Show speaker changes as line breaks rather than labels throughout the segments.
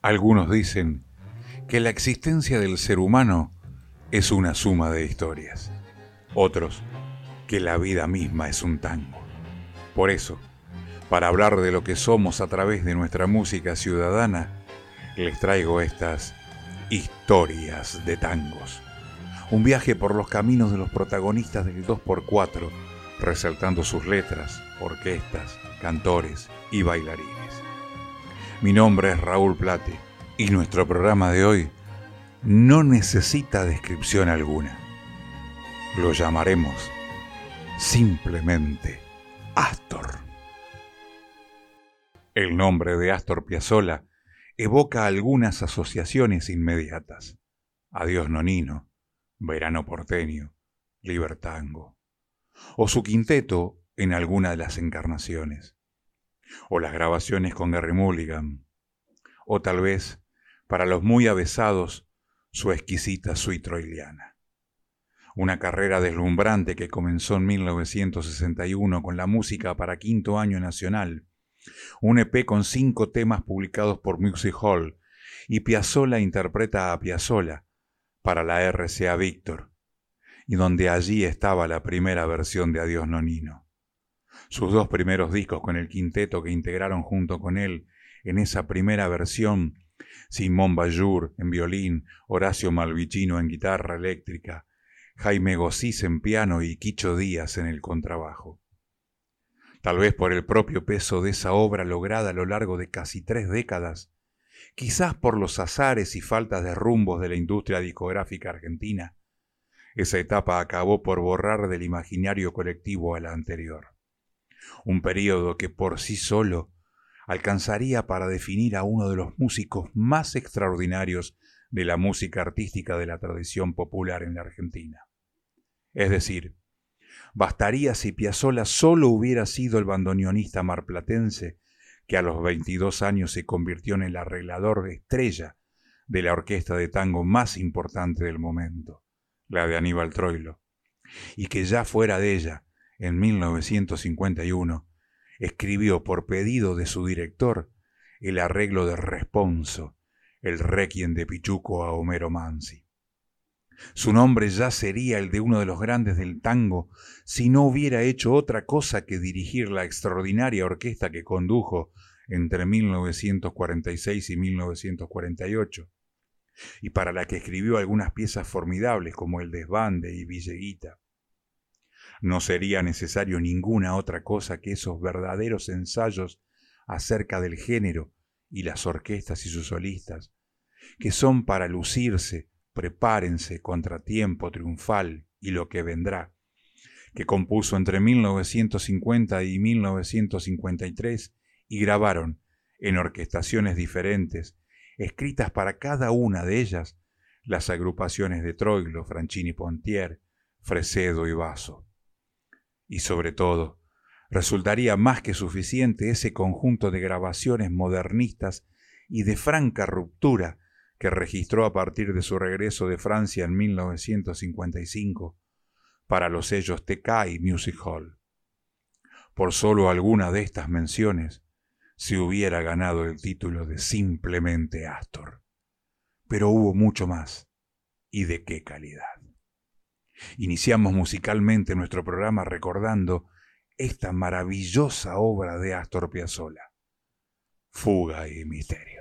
Algunos dicen que la existencia del ser humano es una suma de historias. Otros, que la vida misma es un tango. Por eso, para hablar de lo que somos a través de nuestra música ciudadana, les traigo estas historias de tangos. Un viaje por los caminos de los protagonistas del 2x4, resaltando sus letras, orquestas, cantores y bailarines. Mi nombre es Raúl Plate y nuestro programa de hoy no necesita descripción alguna. Lo llamaremos simplemente Astor. El nombre de Astor Piazzolla evoca algunas asociaciones inmediatas. Adiós Nonino, Verano Porteño, Libertango, o su quinteto en alguna de las encarnaciones, o las grabaciones con Gary Mulligan, o tal vez, para los muy avesados, su exquisita suite troiliana. Una carrera deslumbrante que comenzó en 1961 con la música para quinto año nacional un EP con cinco temas publicados por Music Hall, y Piazzolla interpreta a Piazzolla para la RCA Víctor, y donde allí estaba la primera versión de Adiós Nonino. Sus dos primeros discos con el quinteto que integraron junto con él en esa primera versión, Simón Bayur en violín, Horacio Malvicino en guitarra eléctrica, Jaime Gosís en piano y Quicho Díaz en el contrabajo tal vez por el propio peso de esa obra lograda a lo largo de casi tres décadas, quizás por los azares y faltas de rumbos de la industria discográfica argentina, esa etapa acabó por borrar del imaginario colectivo a la anterior. Un período que por sí solo alcanzaría para definir a uno de los músicos más extraordinarios de la música artística de la tradición popular en la Argentina. Es decir, Bastaría si Piazzolla solo hubiera sido el bandoneonista marplatense que a los 22 años se convirtió en el arreglador estrella de la orquesta de tango más importante del momento, la de Aníbal Troilo, y que ya fuera de ella, en 1951, escribió por pedido de su director el arreglo de Responso, el requiem de Pichuco a Homero Mansi. Su nombre ya sería el de uno de los grandes del tango si no hubiera hecho otra cosa que dirigir la extraordinaria orquesta que condujo entre 1946 y 1948, y para la que escribió algunas piezas formidables como El Desbande y Villeguita. No sería necesario ninguna otra cosa que esos verdaderos ensayos acerca del género y las orquestas y sus solistas, que son para lucirse Prepárense, Contratiempo Triunfal y lo que vendrá, que compuso entre 1950 y 1953 y grabaron, en orquestaciones diferentes, escritas para cada una de ellas, las agrupaciones de Troilo, Franchini Pontier, Fresedo y Basso. Y sobre todo, resultaría más que suficiente ese conjunto de grabaciones modernistas y de franca ruptura que registró a partir de su regreso de Francia en 1955 para los sellos TK y Music Hall. Por solo alguna de estas menciones se hubiera ganado el título de simplemente Astor. Pero hubo mucho más. ¿Y de qué calidad? Iniciamos musicalmente nuestro programa recordando esta maravillosa obra de Astor Piazzolla, Fuga y Misterio.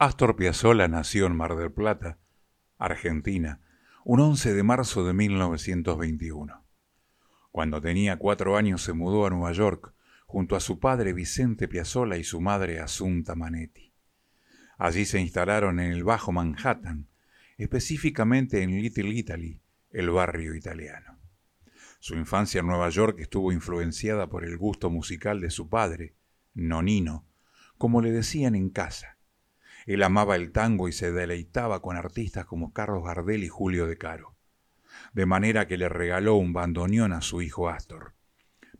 Astor Piazzolla nació en Mar del Plata, Argentina, un 11 de marzo de 1921. Cuando tenía cuatro años se mudó a Nueva York junto a su padre Vicente Piazzolla y su madre Asunta Manetti. Allí se instalaron en el Bajo Manhattan, específicamente en Little Italy, el barrio italiano. Su infancia en Nueva York estuvo influenciada por el gusto musical de su padre, Nonino, como le decían en casa. Él amaba el tango y se deleitaba con artistas como Carlos Gardel y Julio De Caro. De manera que le regaló un bandoneón a su hijo Astor.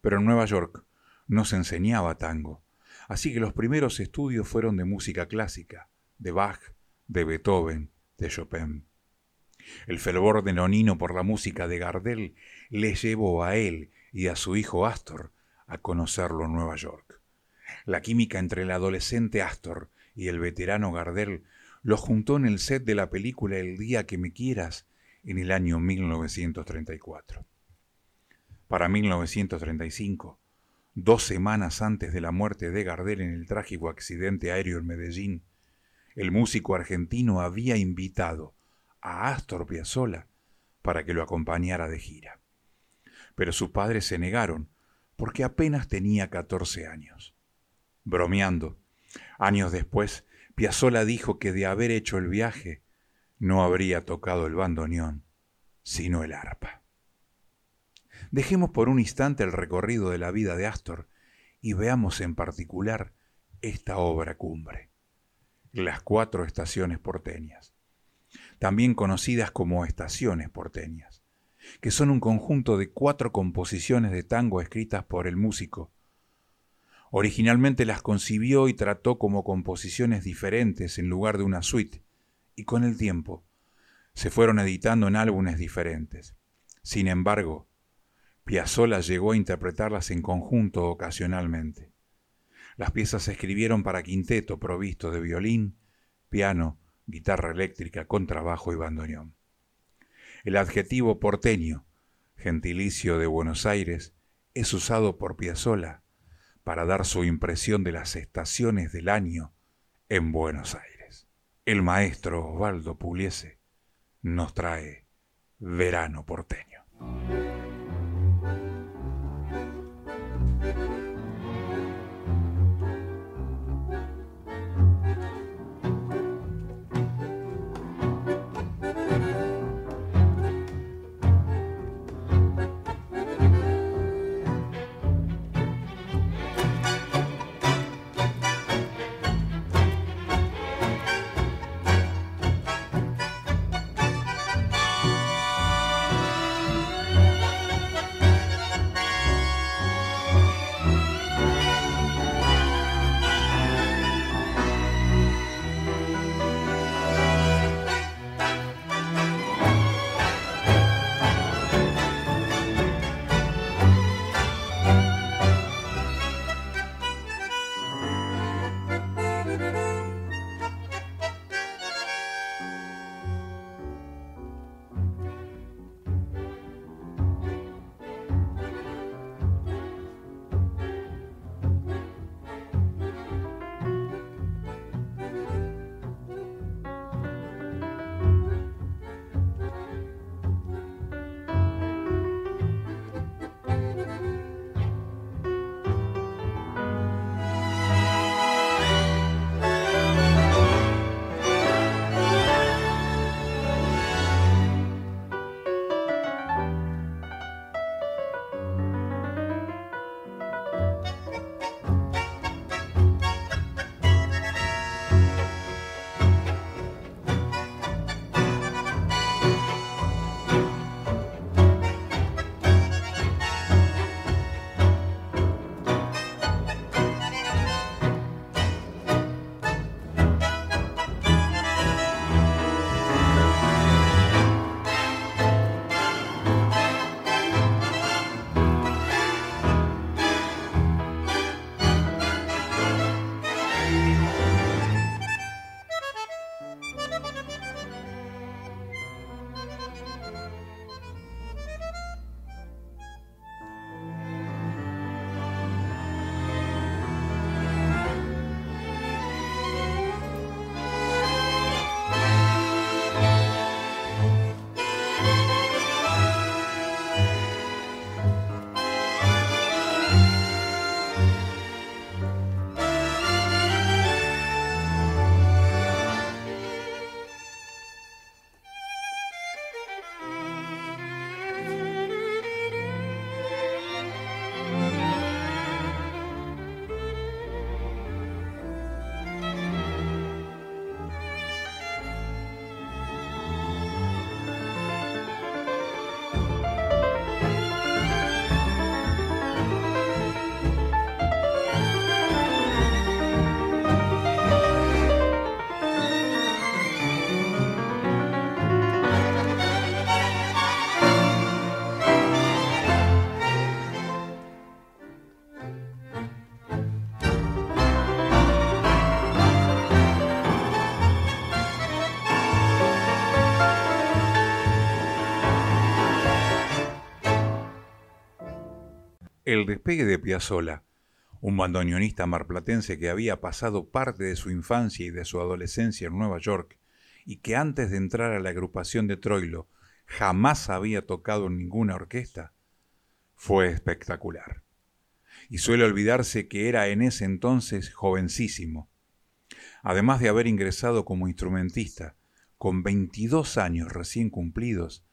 Pero en Nueva York no se enseñaba tango, así que los primeros estudios fueron de música clásica, de Bach, de Beethoven, de Chopin. El fervor de Nonino por la música de Gardel le llevó a él y a su hijo Astor a conocerlo en Nueva York. La química entre el adolescente Astor y el veterano Gardel lo juntó en el set de la película El día que me quieras en el año 1934. Para 1935, dos semanas antes de la muerte de Gardel en el trágico accidente aéreo en Medellín, el músico argentino había invitado a Astor Piazzolla para que lo acompañara de gira. Pero sus padres se negaron porque apenas tenía 14 años. Bromeando, Años después, Piazzolla dijo que de haber hecho el viaje, no habría tocado el bandoneón, sino el arpa. Dejemos por un instante el recorrido de la vida de Astor y veamos en particular esta obra cumbre, las cuatro estaciones porteñas, también conocidas como estaciones porteñas, que son un conjunto de cuatro composiciones de tango escritas por el músico Originalmente las concibió y trató como composiciones diferentes en lugar de una suite, y con el tiempo se fueron editando en álbumes diferentes. Sin embargo, Piazzolla llegó a interpretarlas en conjunto ocasionalmente. Las piezas se escribieron para quinteto provisto de violín, piano, guitarra eléctrica, contrabajo y bandoneón. El adjetivo porteño, gentilicio de Buenos Aires, es usado por Piazzolla para dar su impresión de las estaciones del año en Buenos Aires. El maestro Osvaldo Pugliese nos trae Verano porteño. El despegue de Piazzolla, un bandoneonista marplatense que había pasado parte de su infancia y de su adolescencia en Nueva York y que antes de entrar a la agrupación de Troilo jamás había tocado en ninguna orquesta, fue espectacular. Y suele olvidarse que era en ese entonces jovencísimo. Además de haber ingresado como instrumentista, con 22 años recién cumplidos,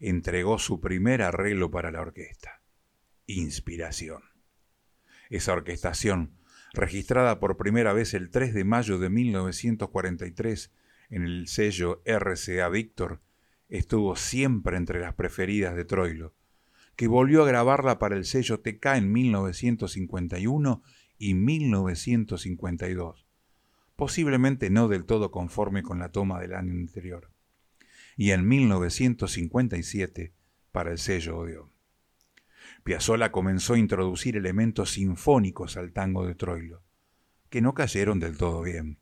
entregó su primer arreglo para la orquesta inspiración. Esa orquestación, registrada por primera vez el 3 de mayo de 1943 en el sello RCA Víctor, estuvo siempre entre las preferidas de Troilo, que volvió a grabarla para el sello TK en 1951 y 1952, posiblemente no del todo conforme con la toma del año anterior, y en 1957 para el sello Odeón. Piazzolla comenzó a introducir elementos sinfónicos al tango de Troilo, que no cayeron del todo bien,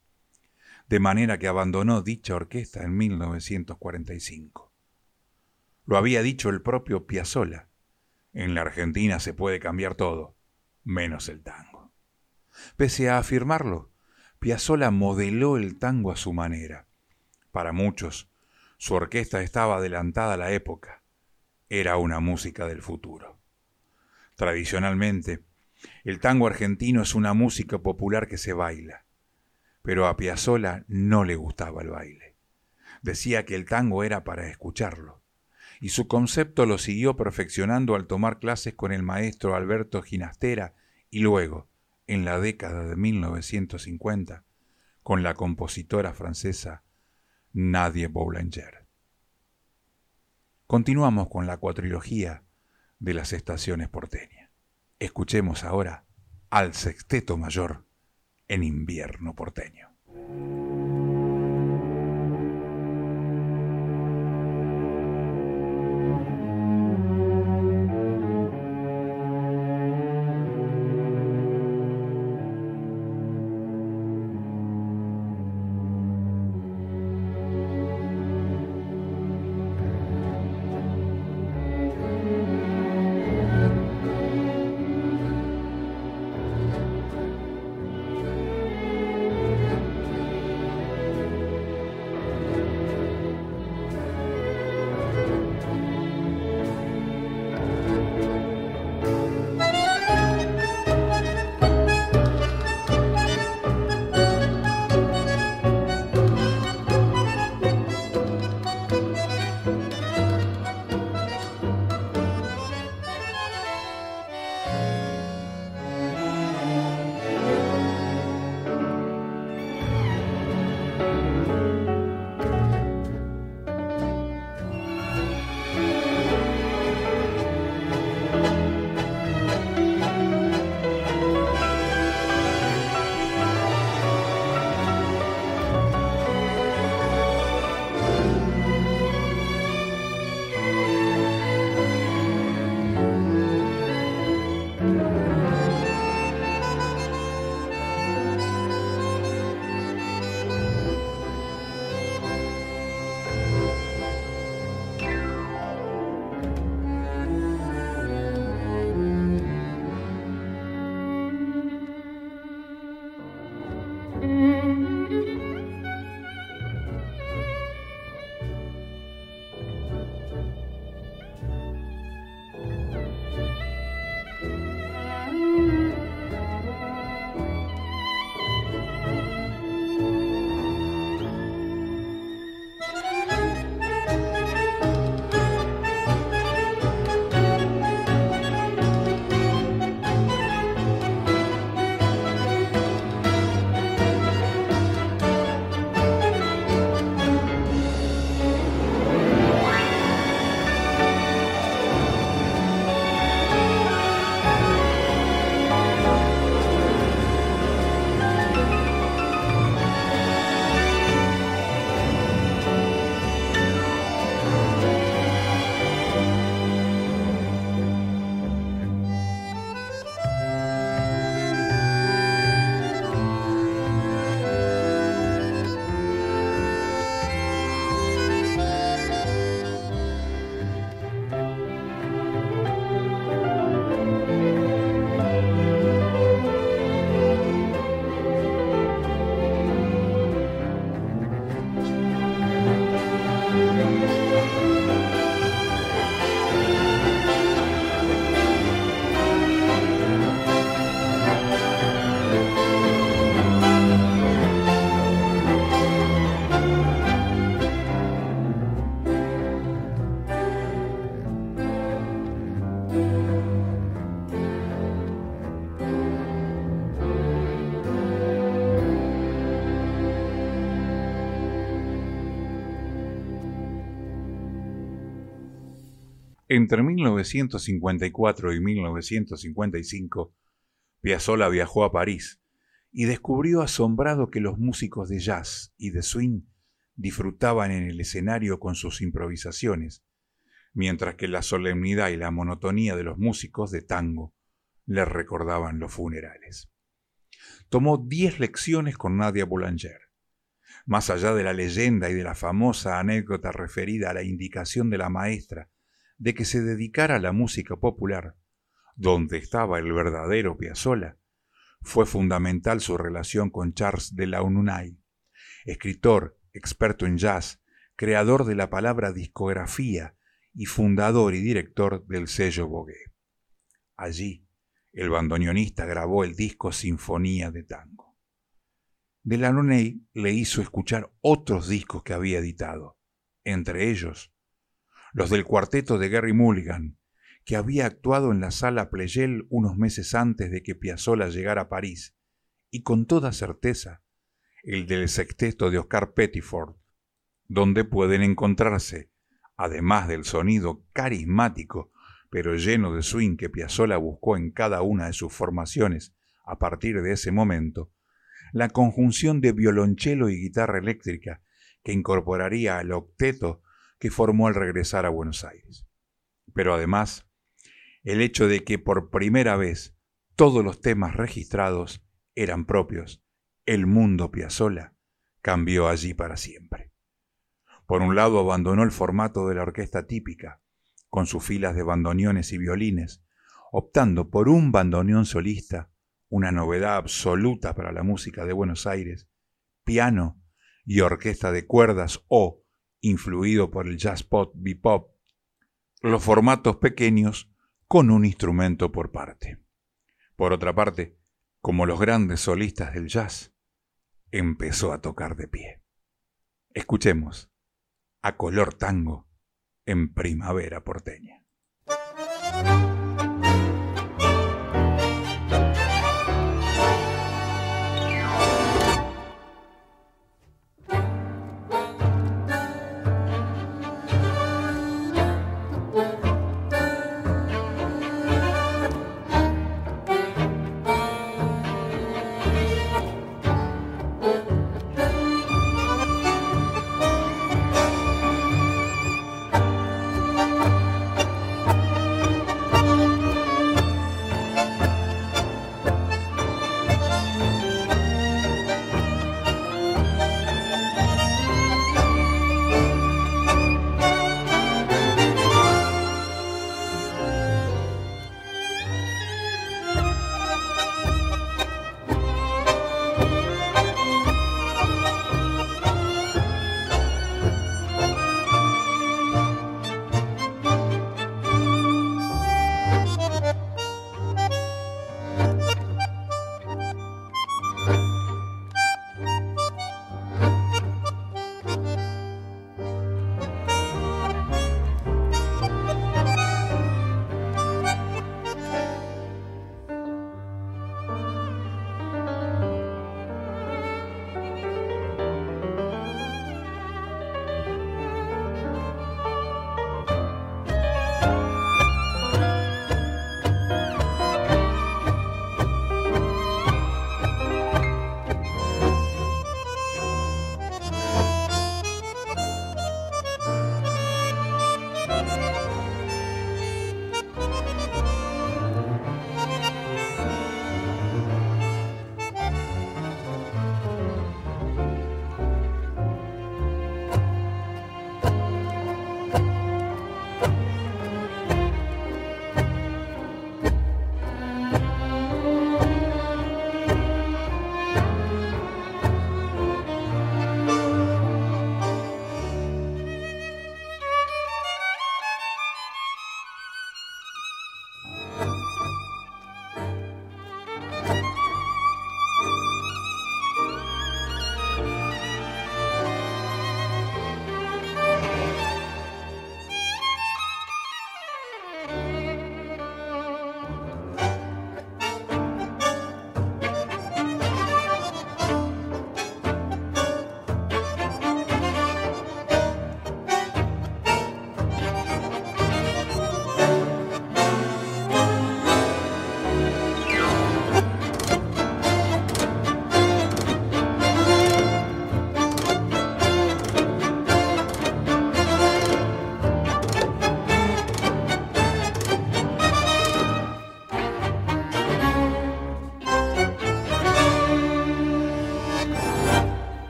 de manera que abandonó dicha orquesta en 1945. Lo había dicho el propio Piazzolla, en la Argentina se puede cambiar todo, menos el tango. Pese a afirmarlo, Piazzolla modeló el tango a su manera. Para muchos, su orquesta estaba adelantada a la época. Era una música del futuro. Tradicionalmente, el tango argentino es una música popular que se baila, pero a Piazzolla no le gustaba el baile. Decía que el tango era para escucharlo, y su concepto lo siguió perfeccionando al tomar clases con el maestro Alberto Ginastera y luego, en la década de 1950, con la compositora francesa Nadie Boulanger. Continuamos con la cuatrilogía de las estaciones porteñas. Escuchemos ahora al sexteto mayor en invierno porteño. Entre 1954 y 1955, Piazzolla viajó a París y descubrió asombrado que los músicos de jazz y de swing disfrutaban en el escenario con sus improvisaciones, mientras que la solemnidad y la monotonía de los músicos de tango le recordaban los funerales. Tomó diez lecciones con Nadia Boulanger. Más allá de la leyenda y de la famosa anécdota referida a la indicación de la maestra de que se dedicara a la música popular, donde estaba el verdadero Piazzolla, fue fundamental su relación con Charles de Launay, escritor, experto en jazz, creador de la palabra discografía y fundador y director del sello Bogué. Allí, el bandoneonista grabó el disco Sinfonía de Tango. De Launay le hizo escuchar otros discos que había editado, entre ellos los del cuarteto de Gary Mulligan, que había actuado en la sala Pleyel unos meses antes de que Piazzolla llegara a París, y con toda certeza el del sexteto de Oscar Pettiford, donde pueden encontrarse, además del sonido carismático pero lleno de swing que Piazzolla buscó en cada una de sus formaciones a partir de ese momento, la conjunción de violonchelo y guitarra eléctrica que incorporaría al octeto que formó al regresar a Buenos Aires. Pero además, el hecho de que por primera vez todos los temas registrados eran propios, el mundo Piazzolla cambió allí para siempre. Por un lado abandonó el formato de la orquesta típica, con sus filas de bandoneones y violines, optando por un bandoneón solista, una novedad absoluta para la música de Buenos Aires, piano y orquesta de cuerdas o influido por el jazz pop bebop, los formatos pequeños con un instrumento por parte. Por otra parte, como los grandes solistas del jazz, empezó a tocar de pie. Escuchemos a color tango en primavera porteña.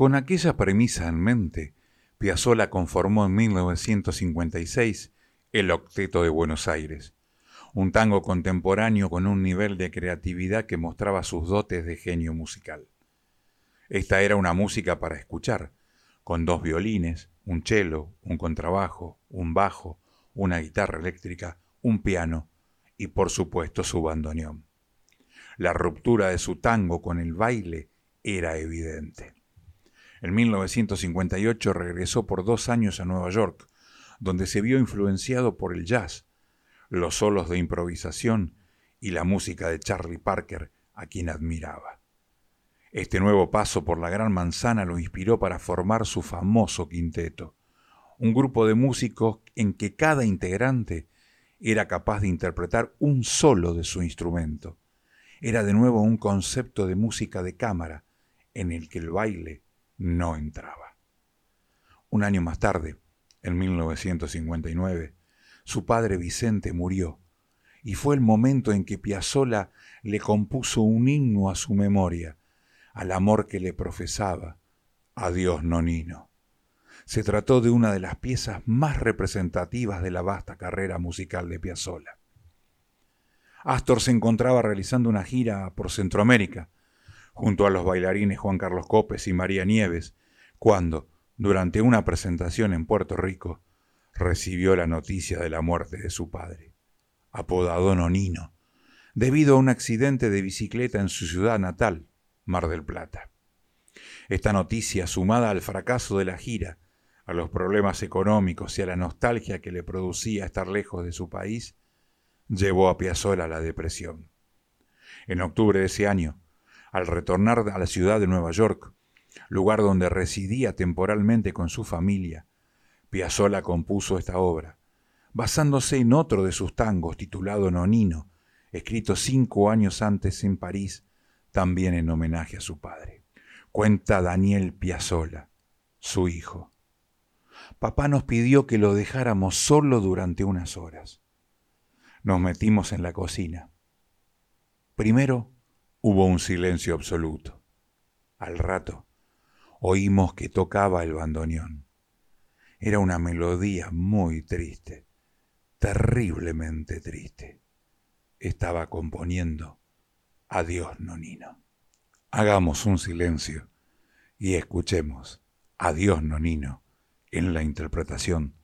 Con aquella premisa en mente, Piazzolla conformó en 1956 el Octeto de Buenos Aires, un tango contemporáneo con un nivel de creatividad que mostraba sus dotes de genio musical. Esta era una música para escuchar, con dos violines, un cello, un contrabajo, un bajo, una guitarra eléctrica, un piano y por supuesto su bandoneón. La ruptura de su tango con el baile era evidente. En 1958 regresó por dos años a Nueva York, donde se vio influenciado por el jazz, los solos de improvisación y la música de Charlie Parker, a quien admiraba. Este nuevo paso por la Gran Manzana lo inspiró para formar su famoso quinteto, un grupo de músicos en que cada integrante era capaz de interpretar un solo de su instrumento. Era de nuevo un concepto de música de cámara en el que el baile no entraba. Un año más tarde, en 1959, su padre Vicente murió y fue el momento en que Piazzolla le compuso un himno a su memoria, al amor que le profesaba. Adiós, Nonino. Se trató de una de las piezas más representativas de la vasta carrera musical de Piazzolla. Astor se encontraba realizando una gira por Centroamérica, junto a los bailarines Juan Carlos Copes y María Nieves, cuando, durante una presentación en Puerto Rico, recibió la noticia de la muerte de su padre, apodado Nonino, debido a un accidente de bicicleta en su ciudad natal, Mar del Plata. Esta noticia, sumada al fracaso de la gira, a los problemas económicos y a la nostalgia que le producía estar lejos de su país, llevó a Piazzolla a la depresión. En octubre de ese año, al retornar a la ciudad de Nueva York, lugar donde residía temporalmente con su familia, Piazzolla compuso esta obra, basándose en otro de sus tangos titulado Nonino, escrito cinco años antes en París también en homenaje a su padre. Cuenta Daniel Piazzola, su hijo. Papá nos pidió que lo dejáramos solo durante unas horas. Nos metimos en la cocina. Primero hubo un silencio absoluto. Al rato oímos que tocaba el bandoneón. Era una melodía muy triste, terriblemente triste. Estaba componiendo Adiós, Nonino. Hagamos un silencio y escuchemos Adiós, Nonino en la interpretación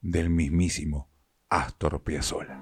del mismísimo Astor Piazzolla.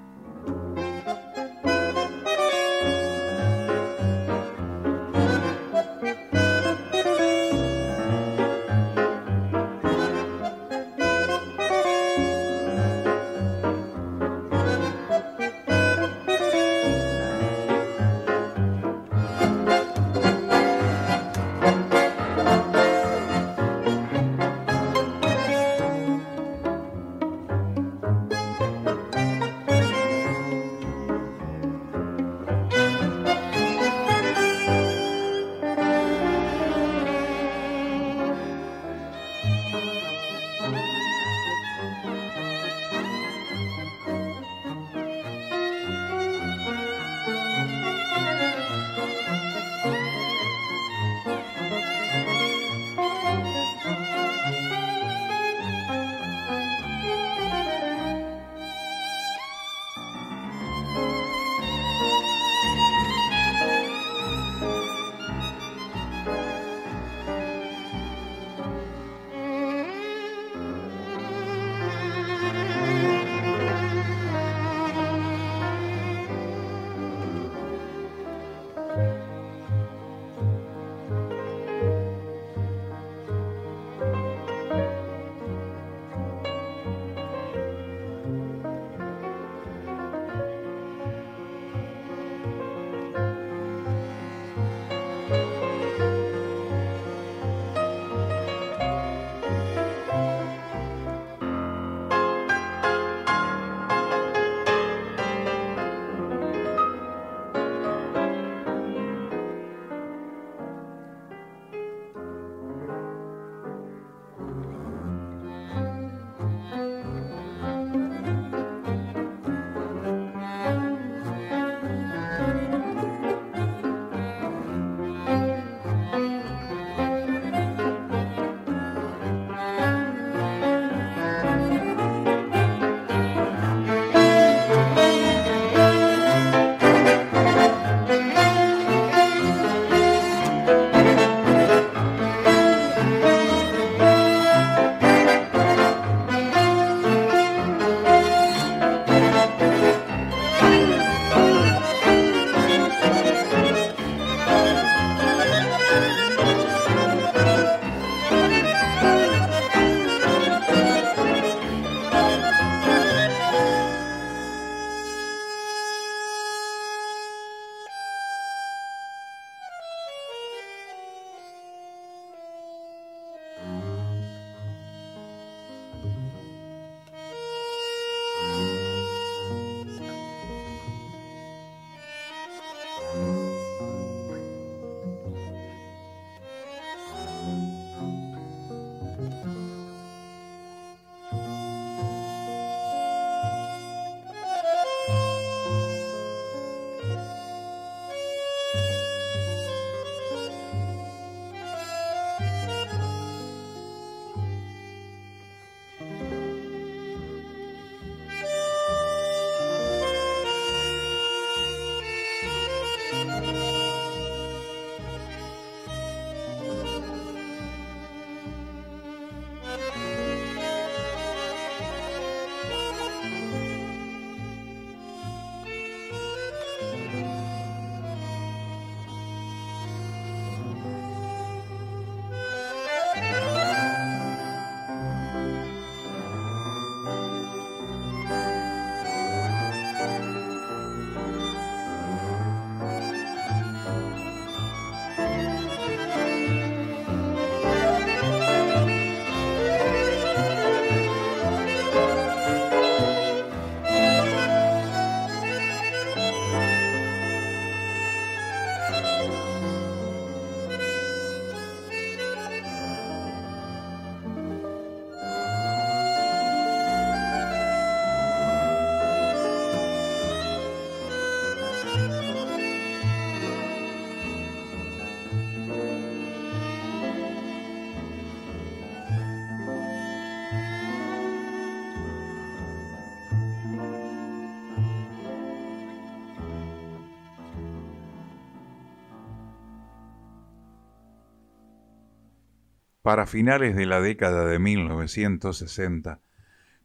Para finales de la década de 1960,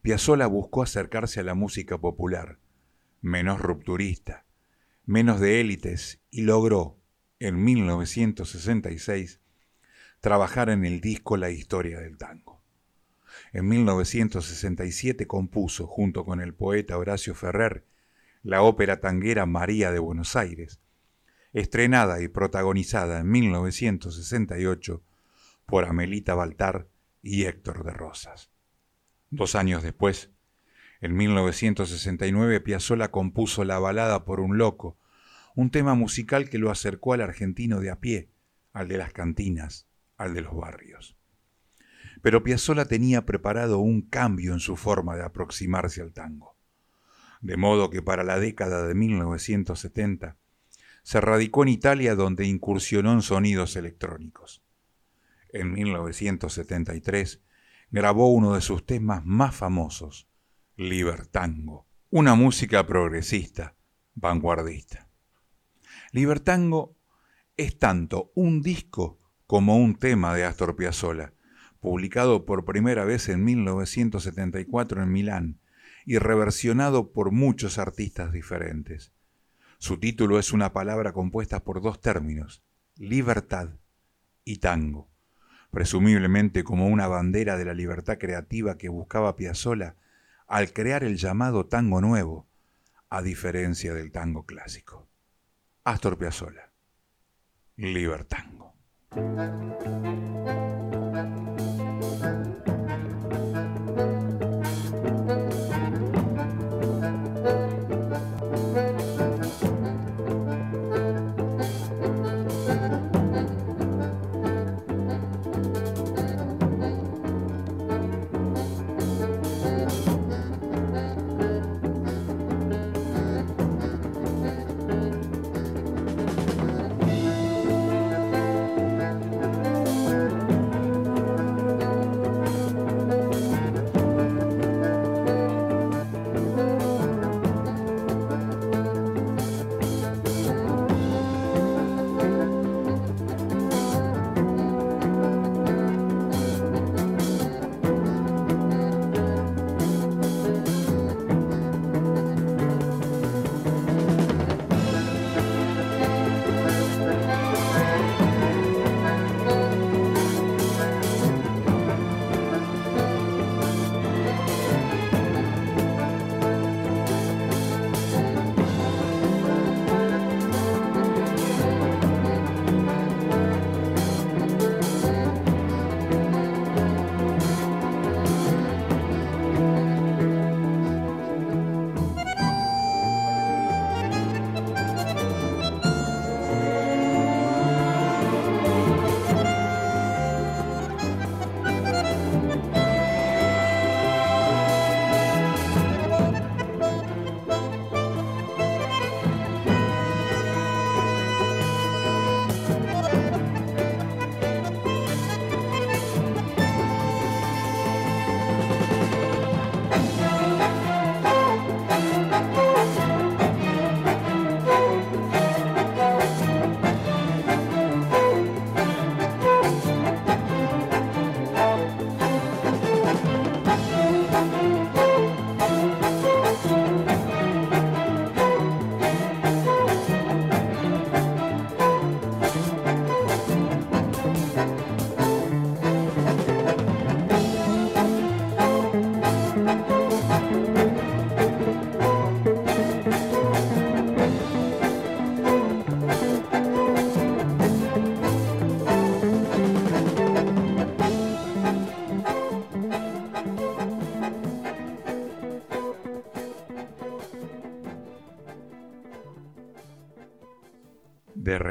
Piazzolla buscó acercarse a la música popular, menos rupturista, menos de élites, y logró, en 1966, trabajar en el disco La historia del tango. En 1967 compuso, junto con el poeta Horacio Ferrer, la ópera tanguera María de Buenos Aires, estrenada y protagonizada en 1968 por Amelita Baltar y Héctor de Rosas. Dos años después, en 1969, Piazzolla compuso la balada por un loco, un tema musical que lo acercó al argentino de a pie, al de las cantinas, al de los barrios. Pero Piazzolla tenía preparado un cambio en su forma de aproximarse al tango. De modo que para la década de 1970 se radicó en Italia donde incursionó en sonidos electrónicos. En 1973 grabó uno de sus temas más famosos, Libertango, una música progresista, vanguardista. Libertango es tanto un disco como un tema de Astor Piazzolla, publicado por primera vez en 1974 en Milán y reversionado por muchos artistas diferentes. Su título es una palabra compuesta por dos términos, libertad y tango presumiblemente como una bandera de la libertad creativa que buscaba Piazzolla al crear el llamado tango nuevo, a diferencia del tango clásico. Astor Piazzolla, Libertango.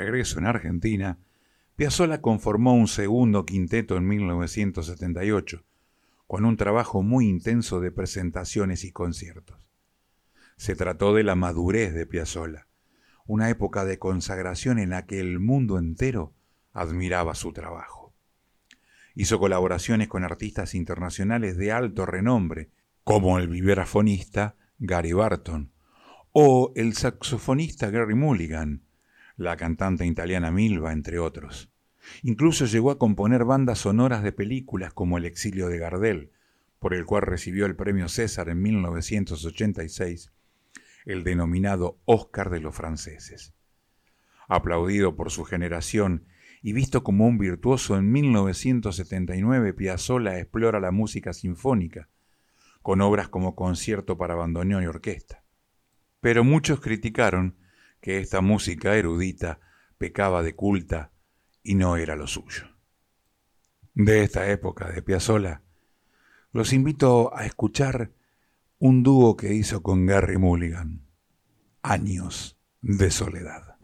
En Argentina, Piazzolla conformó un segundo quinteto en 1978, con un trabajo muy intenso de presentaciones y conciertos. Se trató de la madurez de Piazzolla, una época de consagración en la que el mundo entero admiraba su trabajo. Hizo colaboraciones con artistas internacionales de alto renombre, como el vibrafonista Gary Barton o el saxofonista Gary Mulligan, la cantante italiana Milva, entre otros. Incluso llegó a componer bandas sonoras de películas como El exilio de Gardel, por el cual recibió el premio César en 1986, el denominado Oscar de los franceses. Aplaudido por su generación y visto como un virtuoso en 1979, Piazzolla explora la música sinfónica, con obras como Concierto para bandoneón y orquesta. Pero muchos criticaron que esta música erudita pecaba de culta y no era lo suyo. De esta época de Piazzolla, los invito a escuchar un dúo que hizo con Gary Mulligan, Años de Soledad.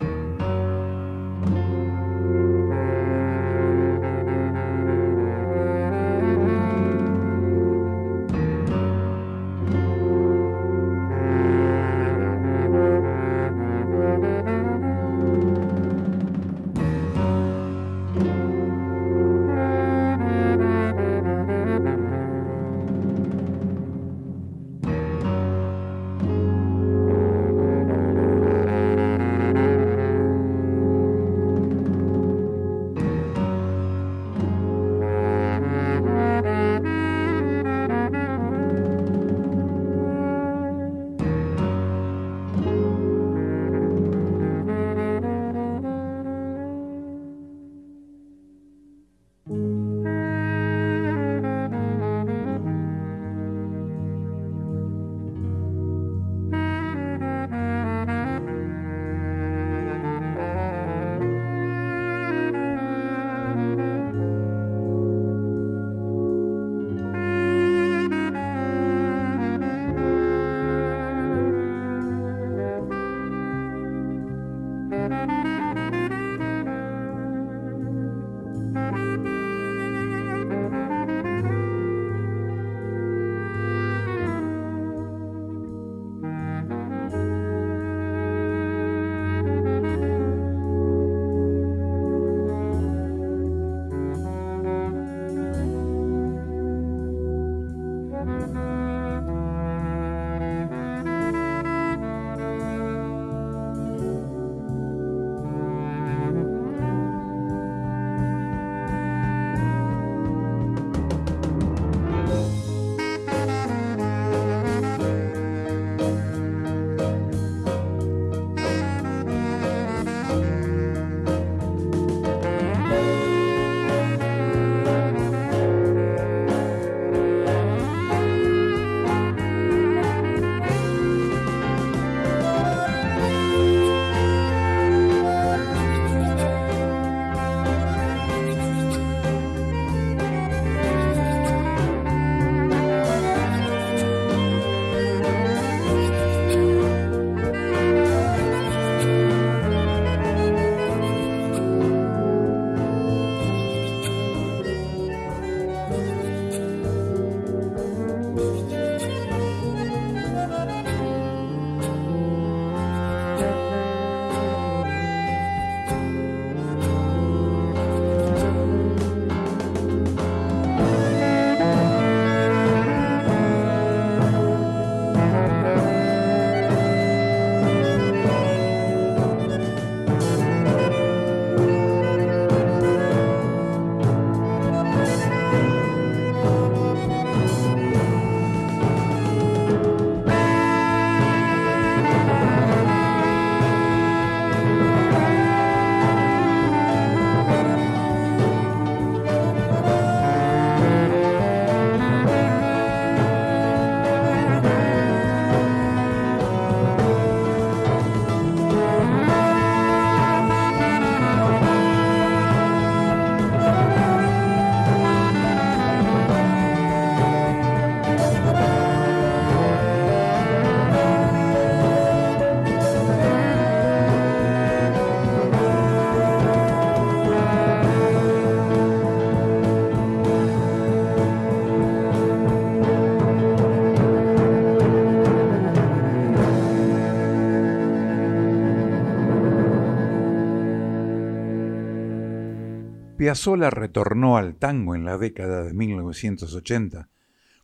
Piazzolla retornó al tango en la década de 1980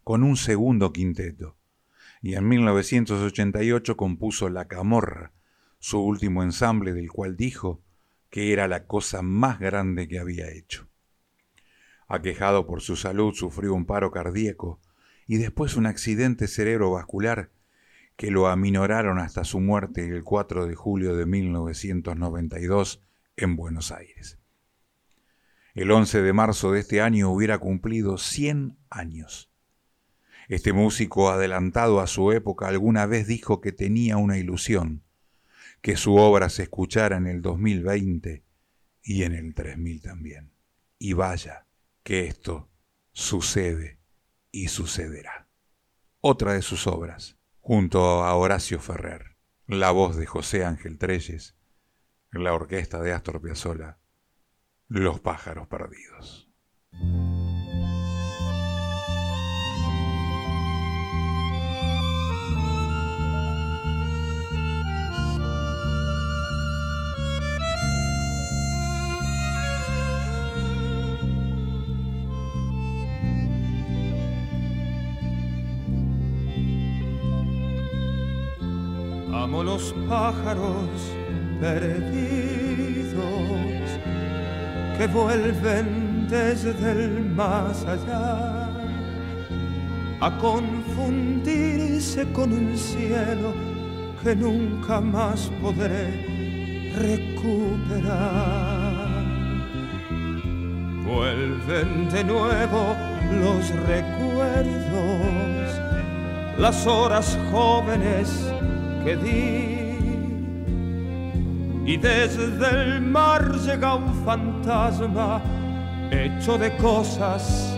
con un segundo quinteto y en 1988 compuso La Camorra, su último ensamble del cual dijo que era la cosa más grande que había hecho. Aquejado por su salud, sufrió un paro cardíaco y después un accidente cerebrovascular que lo aminoraron hasta su muerte el 4 de julio de 1992 en Buenos Aires. El 11 de marzo de este año hubiera cumplido 100 años. Este músico adelantado a su época alguna vez dijo que tenía una ilusión, que su obra se escuchara en el 2020 y en el 3000 también. Y vaya que esto sucede y sucederá. Otra de sus obras, junto a Horacio Ferrer, la voz de José Ángel Treyes, la orquesta de Astor Piazzolla, Los pájaros perdidos.
Amo los pájaros perdidos que vuelven desde el más allá a confundirse con un cielo que nunca más podré recuperar. Vuelven de nuevo los recuerdos, las horas jóvenes que di y desde el mar llega un fantasma hecho de cosas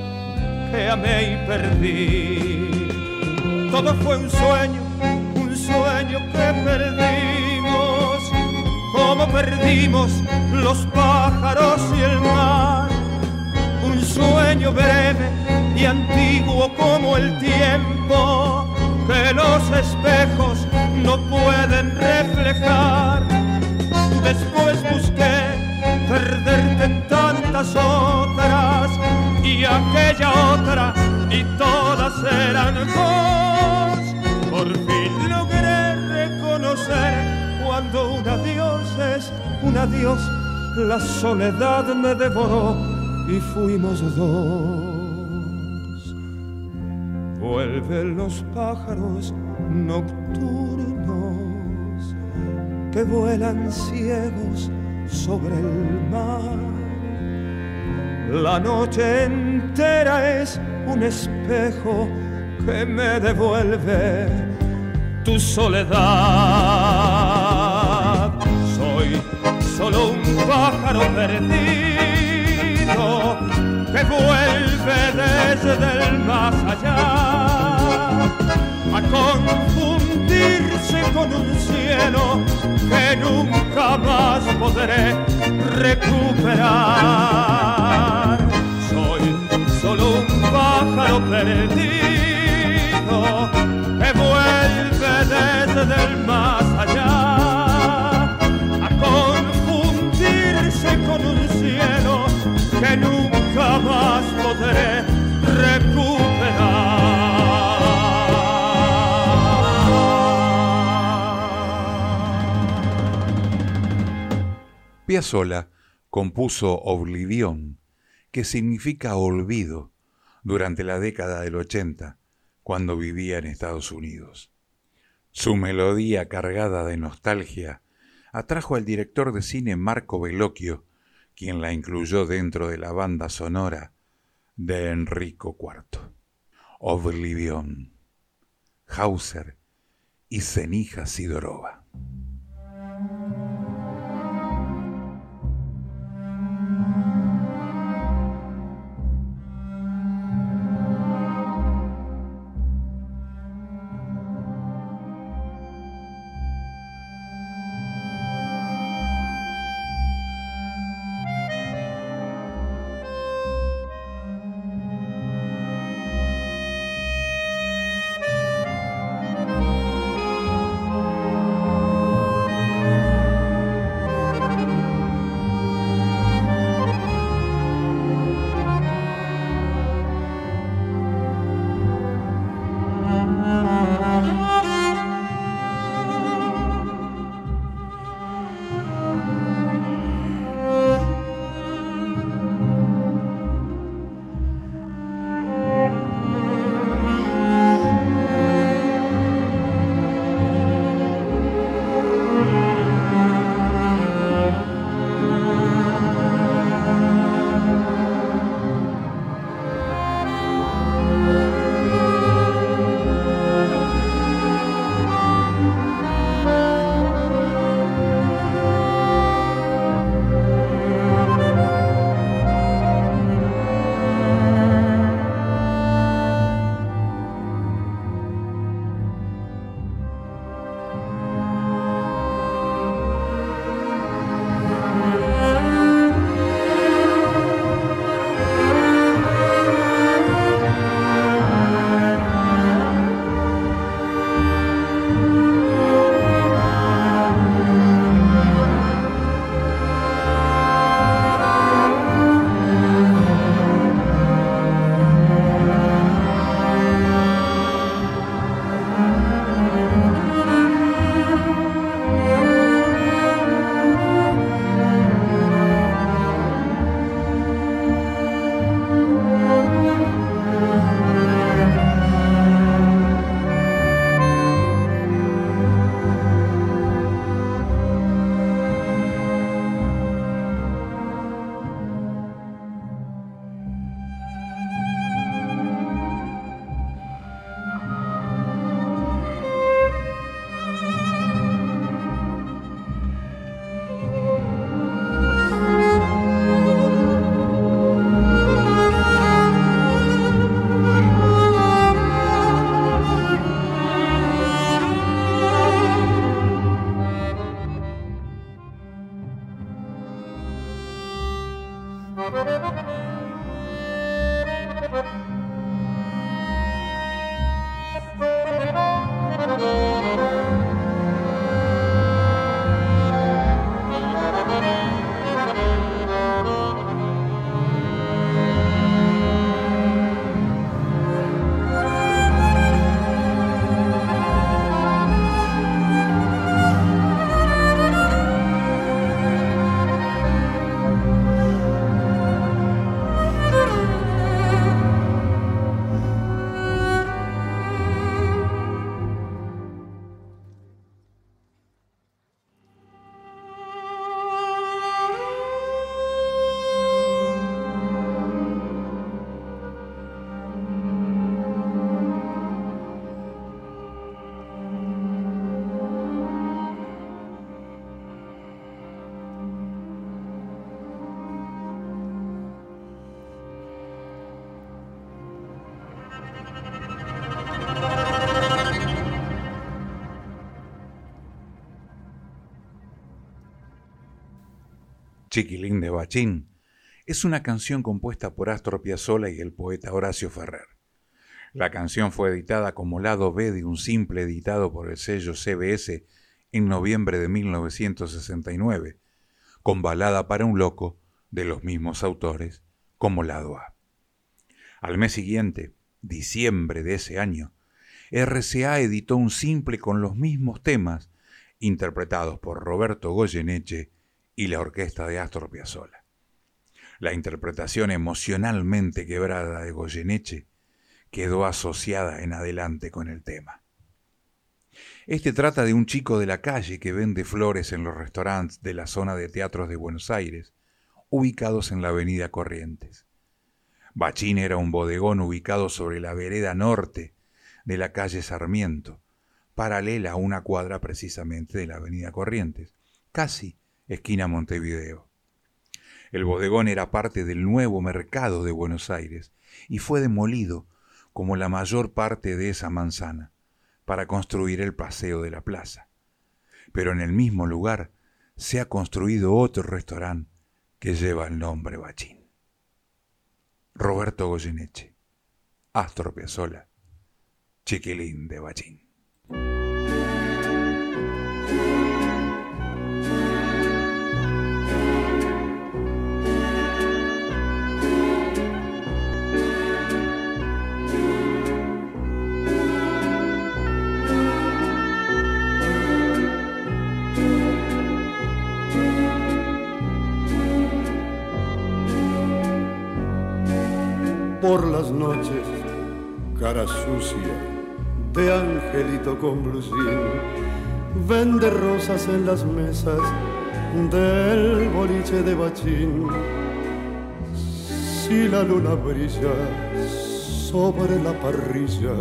que amé y perdí. Todo fue un sueño, un sueño que perdimos, como perdimos los pájaros y el mar. Un sueño breve y antiguo como el tiempo que los espejos no pueden reflejar Después busqué perderte en tantas otras y aquella otra y todas eran vos. Por fin logré reconocer cuando un adiós es un adiós. La soledad me devoró y fuimos dos. Vuelven los pájaros nocturnos que vuelan ciegos sobre el mar. La noche entera es un espejo que me devuelve tu soledad. Soy solo un pájaro perdido que vuelve desde el más allá a confundirse con un cielo que nunca más podré recuperar. Soy solo un pájaro perdido
Piazzolla compuso Oblivión, que significa olvido, durante la década del 80, cuando vivía en Estados Unidos. Su melodía cargada de nostalgia atrajo al director de cine Marco Bellocchio, quien la incluyó dentro de la banda sonora de Enrico IV. Oblivión, Hauser y Zenija Sidorova. Chiquilín de Bachín es una canción compuesta por Astor Piazzolla y el poeta Horacio Ferrer. La canción fue editada como lado B de un simple editado por el sello CBS en noviembre de 1969, con Balada para un Loco de los mismos autores como lado A. Al mes siguiente, diciembre de ese año, RCA editó un simple con los mismos temas, interpretados por Roberto Goyeneche y la orquesta de Astor Piazzolla. La interpretación emocionalmente quebrada de Goyeneche quedó asociada en adelante con el tema. Este trata de un chico de la calle que vende flores en los restaurantes de la zona de teatros de Buenos Aires, ubicados en la avenida Corrientes. Bachín era un bodegón ubicado sobre la vereda norte de la calle Sarmiento, paralela a una cuadra precisamente de la avenida Corrientes, casi esquina Montevideo. El bodegón era parte del nuevo mercado de Buenos Aires y fue demolido como la mayor parte de esa manzana para construir el paseo de la plaza. Pero en el mismo lugar se ha construido otro restaurante que lleva el nombre Bachín. Roberto Goyeneche, Astor Chiquilín de Bachín.
Por las noches, cara sucia de angelito con blusín, vende rosas en las mesas del boliche de bachín. Si la luna brilla sobre la parrilla,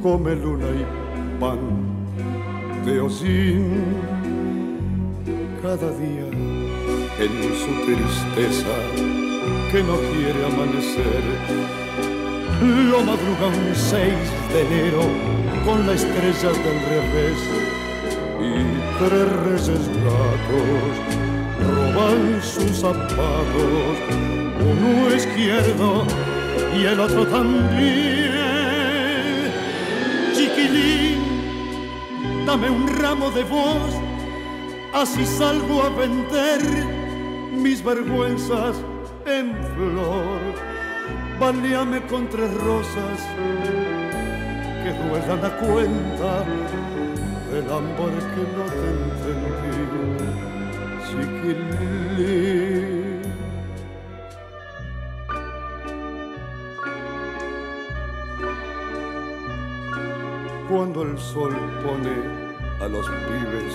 come luna y pan de osín. Cada día en su tristeza que no quiere amanecer. Lo madruga un 6 de enero con las estrellas del revés y tres reyes blancos roban sus zapatos, uno izquierdo y el otro también. Chiquilín, dame un ramo de voz, así salgo a vender mis vergüenzas en flor, balíame con tres rosas que duelan a cuenta del amor que no te entendí, chiquilín. Cuando el sol pone a los pibes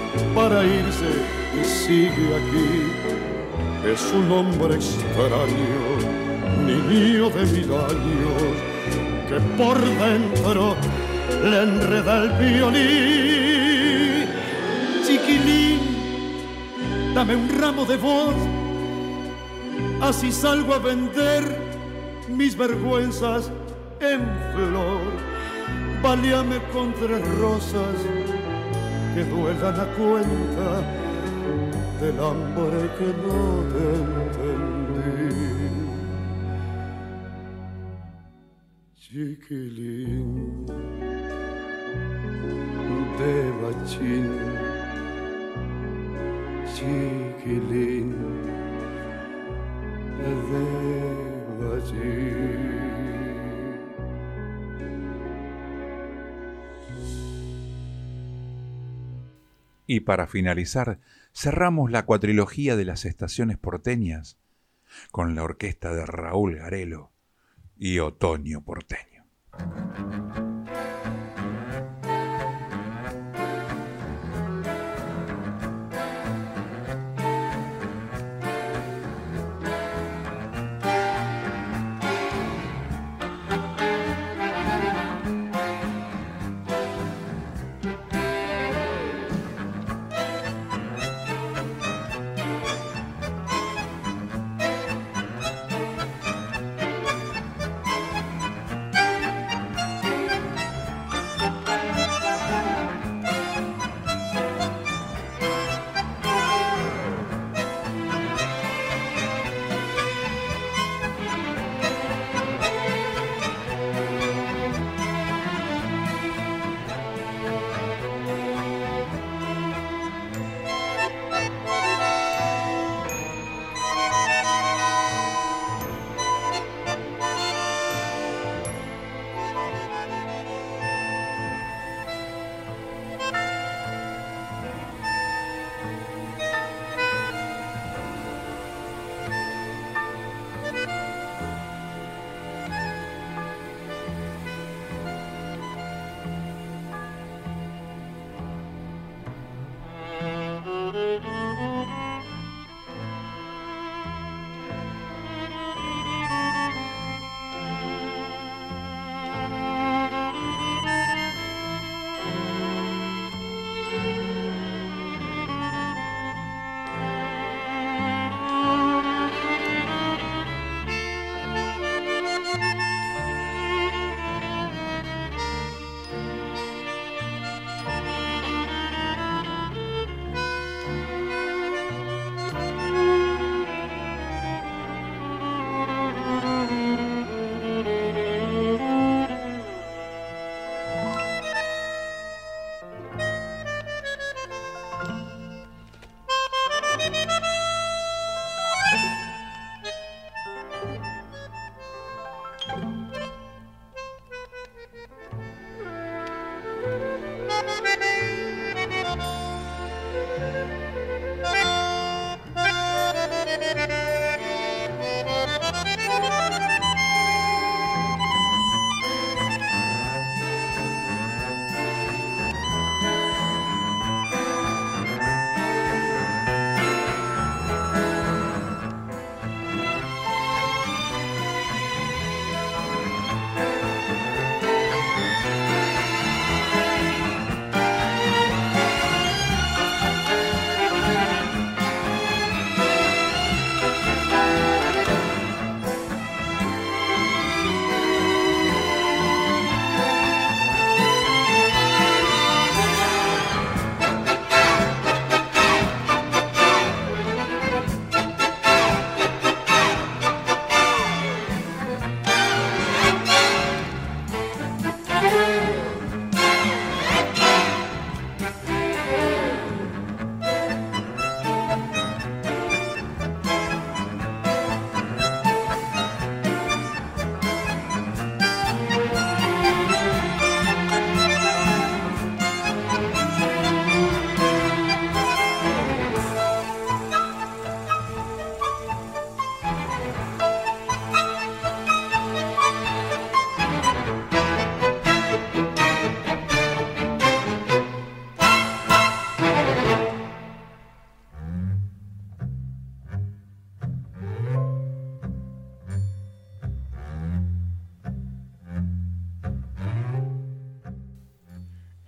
para irse y sigue aquí. es un hombre extraño, niño de mil años, que por dentro le enreda el violín. Chiquilín, dame un ramo de voz, así salgo a vender mis vergüenzas en flor. Valíame con tres rosas que duelan a cuenta del hambre que no te entendí. Chiquilín de bachín, chiquilín de bachín.
Y para finalizar, cerramos la cuatrilogía de las estaciones porteñas con la orquesta de Raúl Garelo y Otoño Porteño.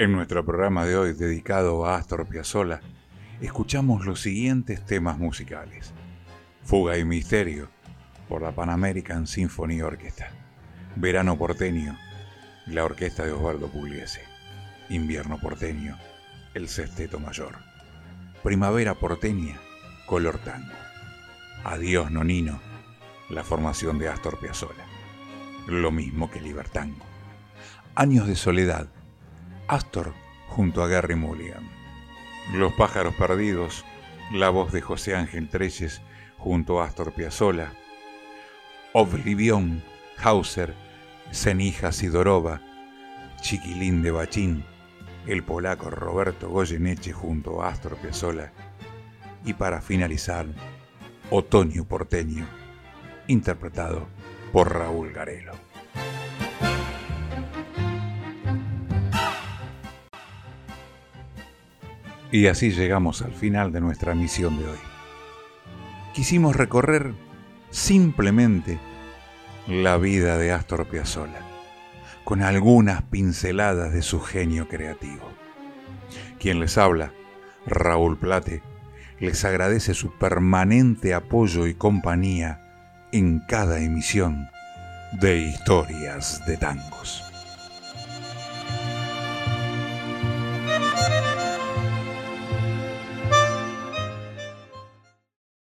En nuestro programa de hoy dedicado a Astor Piazzolla, escuchamos los siguientes temas musicales. Fuga y Misterio por la Pan American Symphony Orchestra. Verano porteño, la orquesta de Osvaldo Pugliese. Invierno porteño, el Sexteto Mayor. Primavera porteña, color tango. Adiós Nonino, la formación de Astor Piazzolla. Lo mismo que Libertango. Años de soledad, Astor junto a Gary Mulligan. Los pájaros perdidos, la voz de José Ángel Treyes junto a Astor Piazzolla. Oblivion, Hauser, Senija Sidorova, Chiquilín de Bachín, el polaco Roberto Goyeneche junto a Astor Piazzolla. Y para finalizar, Otoño Porteño, interpretado por Raúl Garelo. Y así llegamos al final de nuestra misión de hoy. Quisimos recorrer simplemente la vida de Astor Piazzolla, con algunas pinceladas de su genio creativo. Quien les habla, Raúl Plate, les agradece su permanente apoyo y compañía en cada emisión de Historias de Tangos.